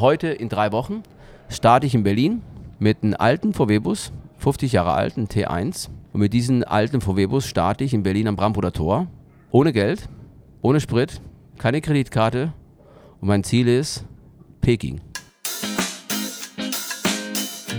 heute in drei Wochen starte ich in Berlin mit einem alten VW-Bus, 50 Jahre alten T1. Und mit diesem alten VW-Bus starte ich in Berlin am Brampuder Tor. Ohne Geld, ohne Sprit, keine Kreditkarte. Und mein Ziel ist Peking.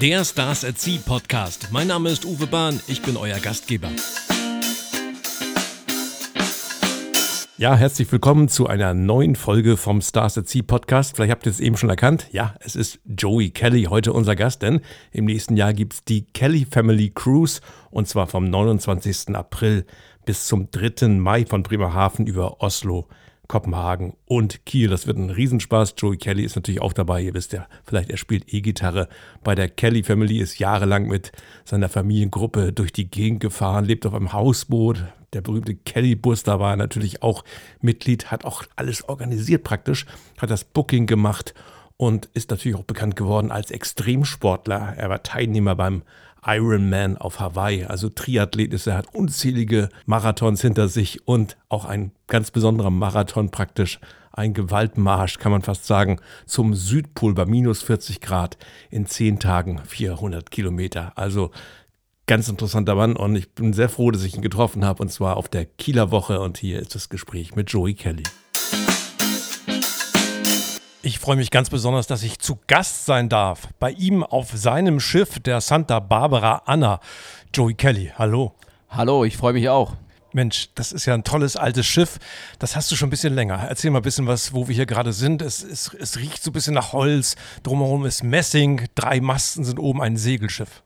Der Stars at Sea Podcast. Mein Name ist Uwe Bahn, ich bin euer Gastgeber. Ja, herzlich willkommen zu einer neuen Folge vom Stars at Sea Podcast. Vielleicht habt ihr es eben schon erkannt. Ja, es ist Joey Kelly heute unser Gast, denn im nächsten Jahr gibt es die Kelly Family Cruise und zwar vom 29. April bis zum 3. Mai von Bremerhaven über Oslo Kopenhagen und Kiel. Das wird ein Riesenspaß. Joey Kelly ist natürlich auch dabei. Ihr wisst ja, vielleicht er spielt E-Gitarre. Bei der Kelly Family ist jahrelang mit seiner Familiengruppe durch die Gegend gefahren, lebt auf einem Hausboot, der berühmte Kelly-Bus, da war natürlich auch Mitglied, hat auch alles organisiert praktisch, hat das Booking gemacht und ist natürlich auch bekannt geworden als Extremsportler. Er war Teilnehmer beim Ironman auf Hawaii, also Triathlet ist er, hat unzählige Marathons hinter sich und auch ein ganz besonderer Marathon praktisch, ein Gewaltmarsch, kann man fast sagen, zum Südpol bei minus 40 Grad in 10 Tagen 400 Kilometer. Also ganz interessanter Mann und ich bin sehr froh, dass ich ihn getroffen habe und zwar auf der Kieler Woche und hier ist das Gespräch mit Joey Kelly. Ich freue mich ganz besonders, dass ich zu Gast sein darf bei ihm auf seinem Schiff der Santa Barbara Anna. Joey Kelly, hallo. Hallo, ich freue mich auch. Mensch, das ist ja ein tolles altes Schiff. Das hast du schon ein bisschen länger. Erzähl mal ein bisschen was, wo wir hier gerade sind. Es, es, es riecht so ein bisschen nach Holz. Drumherum ist Messing. Drei Masten sind oben ein Segelschiff.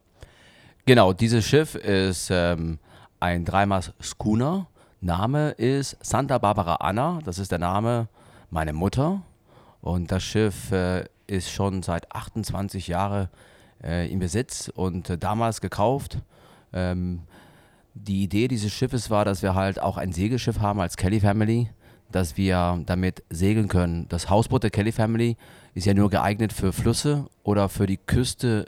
Genau, dieses Schiff ist ähm, ein Dreimaß Schooner. Name ist Santa Barbara Anna. Das ist der Name meiner Mutter. Und das Schiff äh, ist schon seit 28 Jahren äh, im Besitz und äh, damals gekauft. Ähm, die Idee dieses Schiffes war, dass wir halt auch ein Segelschiff haben als Kelly Family, dass wir damit segeln können. Das Hausboot der Kelly Family ist ja nur geeignet für Flüsse oder für die Küste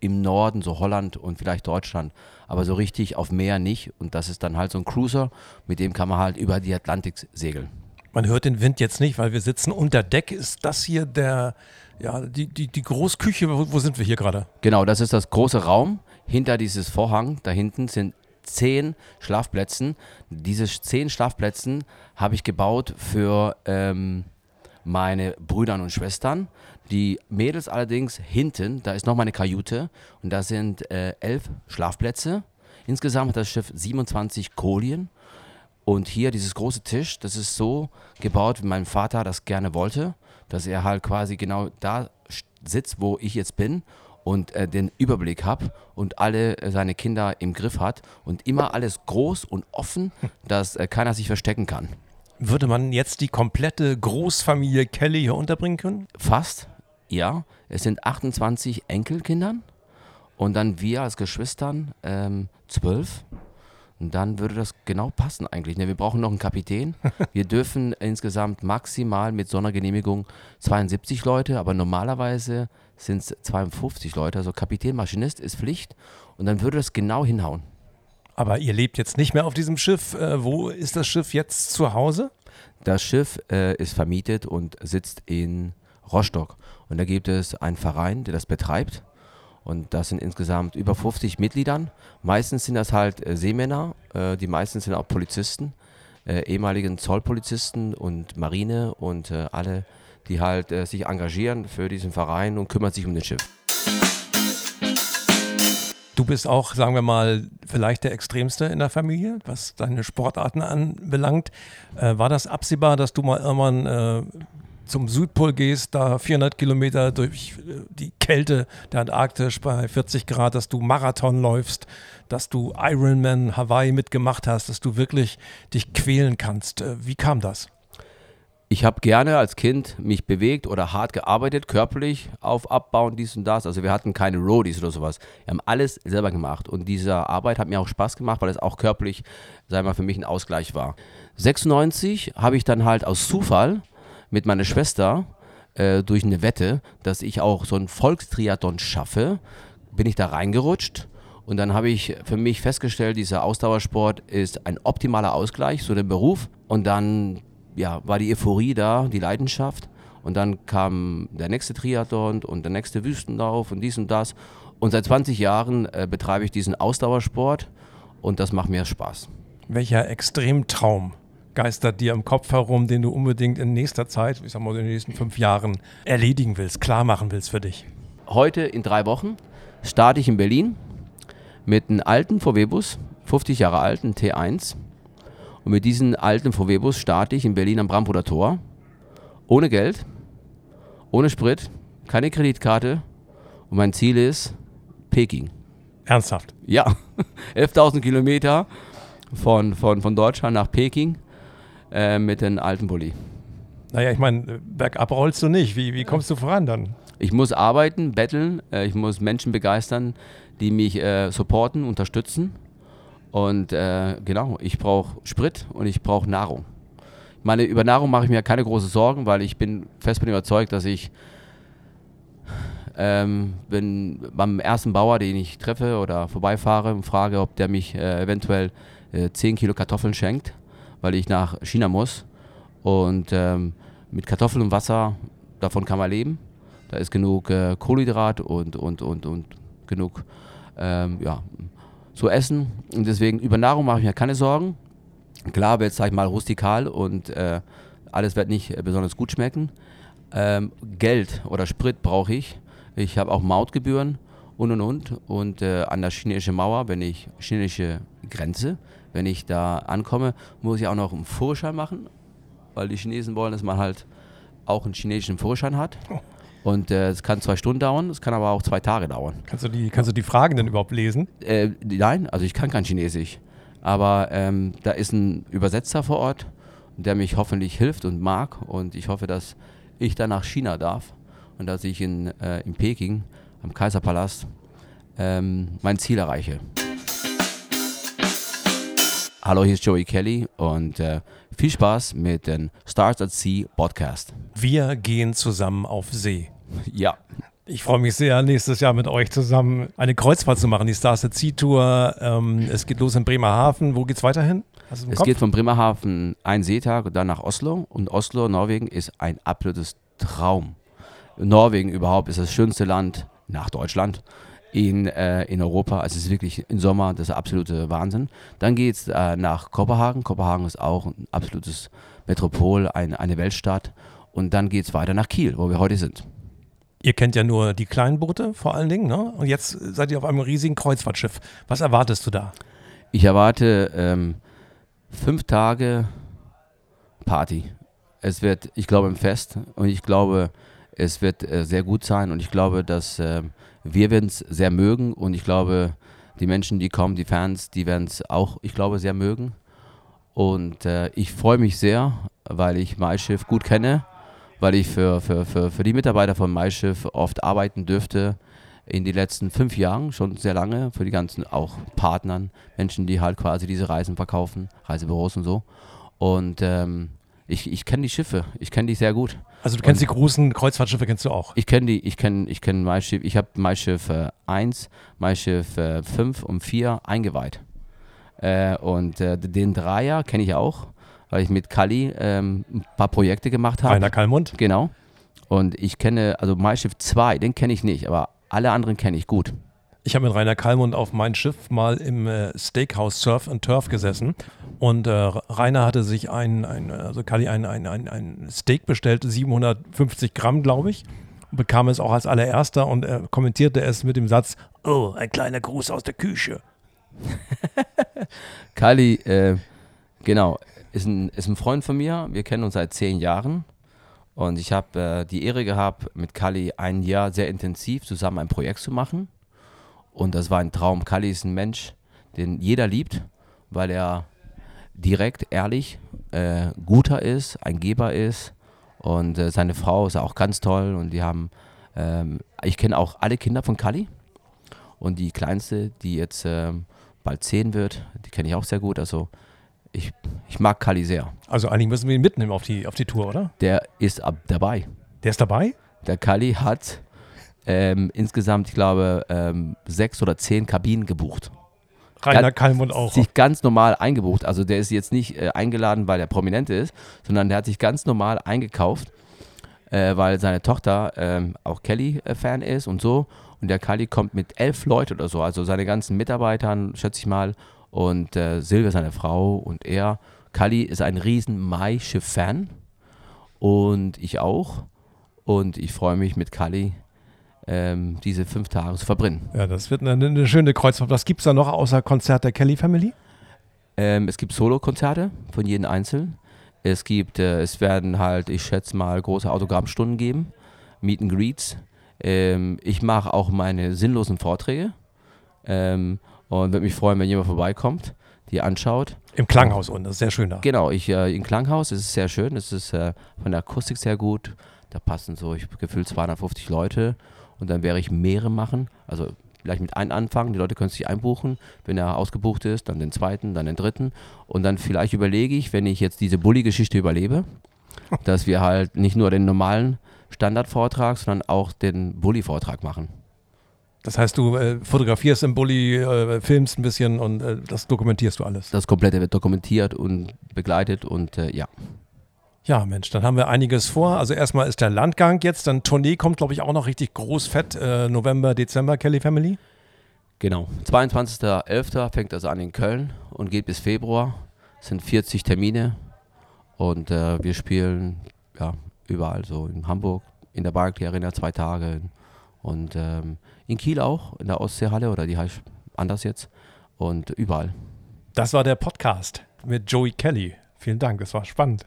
im Norden, so Holland und vielleicht Deutschland, aber so richtig auf Meer nicht. Und das ist dann halt so ein Cruiser, mit dem kann man halt über die Atlantik segeln. Man hört den Wind jetzt nicht, weil wir sitzen unter Deck. Ist das hier der, ja, die, die, die Großküche? Wo, wo sind wir hier gerade? Genau, das ist das große Raum. Hinter dieses Vorhang, da hinten sind zehn Schlafplätze. Diese zehn Schlafplätze habe ich gebaut für ähm, meine Brüder und Schwestern. Die Mädels allerdings hinten, da ist noch meine Kajüte und da sind äh, elf Schlafplätze. Insgesamt hat das Schiff 27 Kolien. Und hier dieses große Tisch, das ist so gebaut, wie mein Vater das gerne wollte, dass er halt quasi genau da sitzt, wo ich jetzt bin und äh, den Überblick habe und alle äh, seine Kinder im Griff hat und immer alles groß und offen, dass äh, keiner sich verstecken kann. Würde man jetzt die komplette Großfamilie Kelly hier unterbringen können? Fast. Ja, es sind 28 Enkelkindern und dann wir als Geschwistern ähm, zwölf. Und dann würde das genau passen eigentlich. Ne? Wir brauchen noch einen Kapitän. Wir dürfen insgesamt maximal mit Sondergenehmigung 72 Leute, aber normalerweise sind es 52 Leute. Also Kapitän, Maschinist ist Pflicht und dann würde das genau hinhauen. Aber ihr lebt jetzt nicht mehr auf diesem Schiff. Äh, wo ist das Schiff jetzt zu Hause? Das Schiff äh, ist vermietet und sitzt in Rostock. Und da gibt es einen Verein, der das betreibt. Und das sind insgesamt über 50 Mitgliedern. Meistens sind das halt äh, Seemänner, äh, die meisten sind auch Polizisten, äh, ehemaligen Zollpolizisten und Marine und alle, die halt sich engagieren für diesen Verein und kümmern sich um das Schiff. Du bist auch, sagen wir mal, vielleicht der Extremste in der Familie, was deine Sportarten anbelangt. War das absehbar, dass du mal irgendwann zum Südpol gehst, da 400 Kilometer durch äh, die Kälte der Antarktis bei 40 Grad, dass du Marathon läufst, dass du Ironman Hawaii mitgemacht hast, dass du wirklich dich quälen kannst. Äh, wie kam das? Ich habe gerne als Kind mich bewegt oder hart gearbeitet, körperlich auf Abbauen, dies und das. Also wir hatten keine Roadies oder sowas. Wir haben alles selber gemacht und diese Arbeit hat mir auch Spaß gemacht, weil es auch körperlich, wir mal, für mich ein Ausgleich war. 96 habe ich dann halt aus Zufall mit meiner Schwester äh, durch eine Wette, dass ich auch so einen Volkstriathlon schaffe, bin ich da reingerutscht. Und dann habe ich für mich festgestellt, dieser Ausdauersport ist ein optimaler Ausgleich zu dem Beruf. Und dann ja, war die Euphorie da, die Leidenschaft. Und dann kam der nächste Triathlon und der nächste Wüstenlauf und dies und das. Und seit 20 Jahren äh, betreibe ich diesen Ausdauersport und das macht mir Spaß. Welcher Extremtraum geistert dir im Kopf herum, den du unbedingt in nächster Zeit, ich sag mal in den nächsten fünf Jahren, erledigen willst, klar machen willst für dich? Heute in drei Wochen starte ich in Berlin mit einem alten VW-Bus, 50 Jahre alten T1. Und mit diesem alten VW-Bus starte ich in Berlin am Brampuder Tor. Ohne Geld, ohne Sprit, keine Kreditkarte. Und mein Ziel ist Peking. Ernsthaft? Ja, 11.000 Kilometer von, von, von Deutschland nach Peking äh, mit dem alten Bulli. Naja, ich meine, bergab rollst du nicht. Wie, wie kommst du voran dann? Ich muss arbeiten, betteln, äh, ich muss Menschen begeistern, die mich äh, supporten, unterstützen. Und äh, genau, ich brauche Sprit und ich brauche Nahrung. Meine, über Nahrung mache ich mir keine großen Sorgen, weil ich bin fest bin überzeugt, dass ich ähm, bin beim ersten Bauer, den ich treffe oder vorbeifahre und frage, ob der mich äh, eventuell äh, 10 Kilo Kartoffeln schenkt, weil ich nach China muss. Und ähm, mit Kartoffeln und Wasser, davon kann man leben. Da ist genug äh, Kohlenhydrat und, und, und, und genug ähm, ja, zu essen. Und deswegen über Nahrung mache ich mir keine Sorgen. Klar wird es, sag ich mal, rustikal und äh, alles wird nicht äh, besonders gut schmecken. Ähm, Geld oder Sprit brauche ich. Ich habe auch Mautgebühren und und und. Und äh, an der chinesischen Mauer, wenn ich chinesische Grenze, wenn ich da ankomme, muss ich auch noch einen Führerschein machen, weil die Chinesen wollen, dass man halt auch einen chinesischen Führerschein hat. Und äh, es kann zwei Stunden dauern, es kann aber auch zwei Tage dauern. Kannst du die, kannst du die Fragen denn überhaupt lesen? Äh, nein, also ich kann kein Chinesisch. Aber ähm, da ist ein Übersetzer vor Ort, der mich hoffentlich hilft und mag. Und ich hoffe, dass ich dann nach China darf und dass ich in, äh, in Peking am Kaiserpalast ähm, mein Ziel erreiche. Hallo, hier ist Joey Kelly und äh, viel Spaß mit dem Stars at Sea Podcast. Wir gehen zusammen auf See. Ja. Ich freue mich sehr, nächstes Jahr mit euch zusammen eine Kreuzfahrt zu machen, die Stars at Sea Tour. Ähm, es geht los in Bremerhaven. Wo geht's weiterhin? Es Kopf? geht von Bremerhaven ein Seetag und dann nach Oslo. Und Oslo, Norwegen, ist ein absolutes Traum. Norwegen überhaupt ist das schönste Land nach Deutschland in, äh, in Europa. Also es ist wirklich im Sommer das absolute Wahnsinn. Dann geht es äh, nach Kopenhagen. Kopenhagen ist auch ein absolutes Metropol, ein, eine Weltstadt. Und dann geht es weiter nach Kiel, wo wir heute sind. Ihr kennt ja nur die kleinen Boote vor allen Dingen, ne? Und jetzt seid ihr auf einem riesigen Kreuzfahrtschiff. Was erwartest du da? Ich erwarte ähm, fünf Tage Party. Es wird, ich glaube, ein Fest und ich glaube, es wird äh, sehr gut sein und ich glaube, dass äh, wir werden es sehr mögen und ich glaube, die Menschen, die kommen, die Fans, die werden es auch, ich glaube, sehr mögen. Und äh, ich freue mich sehr, weil ich MySchiff gut kenne, weil ich für, für, für, für die Mitarbeiter von MySchiff oft arbeiten dürfte in den letzten fünf Jahren, schon sehr lange, für die ganzen auch Partnern, Menschen, die halt quasi diese Reisen verkaufen, Reisebüros und so. Und ähm, ich, ich kenne die Schiffe, ich kenne die sehr gut. Also du kennst und die großen Kreuzfahrtschiffe, kennst du auch? Ich kenne die, ich kenne ich kenn MySchiff, ich habe MySchiff äh, 1, MySchiff äh, 5 und 4 eingeweiht. Äh, und äh, den Dreier kenne ich auch, weil ich mit Kali ähm, ein paar Projekte gemacht habe. Rainer Kallmund. Genau. Und ich kenne, also MySchiff 2, den kenne ich nicht, aber alle anderen kenne ich gut. Ich habe mit Rainer Kallmund auf mein Schiff mal im äh, Steakhouse Surf and Turf gesessen und äh, Rainer hatte sich ein, ein also Kali ein, ein, ein, ein Steak bestellt, 750 Gramm, glaube ich, bekam es auch als allererster und er kommentierte es mit dem Satz: Oh, ein kleiner Gruß aus der Küche. Kali, äh, genau, ist ein, ist ein Freund von mir. Wir kennen uns seit zehn Jahren. Und ich habe äh, die Ehre gehabt, mit Kali ein Jahr sehr intensiv zusammen ein Projekt zu machen. Und das war ein Traum. Kali ist ein Mensch, den jeder liebt, weil er direkt, ehrlich, äh, guter ist, ein Geber ist. Und äh, seine Frau ist auch ganz toll. Und die haben, ähm, ich kenne auch alle Kinder von Kali. Und die kleinste, die jetzt ähm, bald zehn wird, die kenne ich auch sehr gut. Also ich, ich mag Kali sehr. Also eigentlich müssen wir ihn mitnehmen auf die, auf die Tour, oder? Der ist ab dabei. Der ist dabei? Der Kali hat ähm, insgesamt, ich glaube, ähm, sechs oder zehn Kabinen gebucht. Rainer Kalmund auch. Sich ganz normal eingebucht. Also der ist jetzt nicht äh, eingeladen, weil er prominent ist, sondern der hat sich ganz normal eingekauft. äh, weil seine Tochter ähm, auch Kelly-Fan ist und so. Und der Kali kommt mit elf Leuten oder so, also seine ganzen Mitarbeitern, schätze ich mal. Und äh, Silvia, seine Frau und er. Kali ist ein riesen Maische-Fan und ich auch. Und ich freue mich mit Kali ähm, diese fünf Tage zu verbringen. Ja, das wird eine, eine schöne Kreuzfahrt. Was gibt es da noch außer Konzert der Kelly Family? Ähm, es gibt Solo-Konzerte von jedem Einzelnen. Es gibt, äh, es werden halt, ich schätze mal, große Autogrammstunden geben, Meet and Greets. Ähm, ich mache auch meine sinnlosen Vorträge ähm, und würde mich freuen, wenn jemand vorbeikommt, die anschaut. Im Klanghaus unten, das ist sehr schön da. Genau, ich, äh, im Klanghaus ist es sehr schön, es ist äh, von der Akustik sehr gut. Da passen so, ich gefühlt 250 Leute und dann werde ich mehrere machen. Also vielleicht mit einem anfangen, die Leute können sich einbuchen. Wenn er ausgebucht ist, dann den zweiten, dann den dritten. Und dann vielleicht überlege ich, wenn ich jetzt diese Bulli-Geschichte überlebe, dass wir halt nicht nur den normalen Standardvortrag, sondern auch den Bulli-Vortrag machen. Das heißt, du äh, fotografierst im Bulli, äh, filmst ein bisschen und äh, das dokumentierst du alles. Das komplette wird dokumentiert und begleitet und äh, ja. Ja, Mensch, dann haben wir einiges vor. Also erstmal ist der Landgang jetzt, dann Tournee kommt, glaube ich, auch noch richtig groß fett. Äh, November, Dezember, Kelly Family. Genau. 22.11. fängt das an in Köln und geht bis Februar. Es sind 40 Termine und äh, wir spielen ja, überall, so in Hamburg, in der Barclay Arena zwei Tage und ähm, in Kiel auch, in der Ostseehalle oder die heißt anders jetzt und überall. Das war der Podcast mit Joey Kelly. Vielen Dank, es war spannend.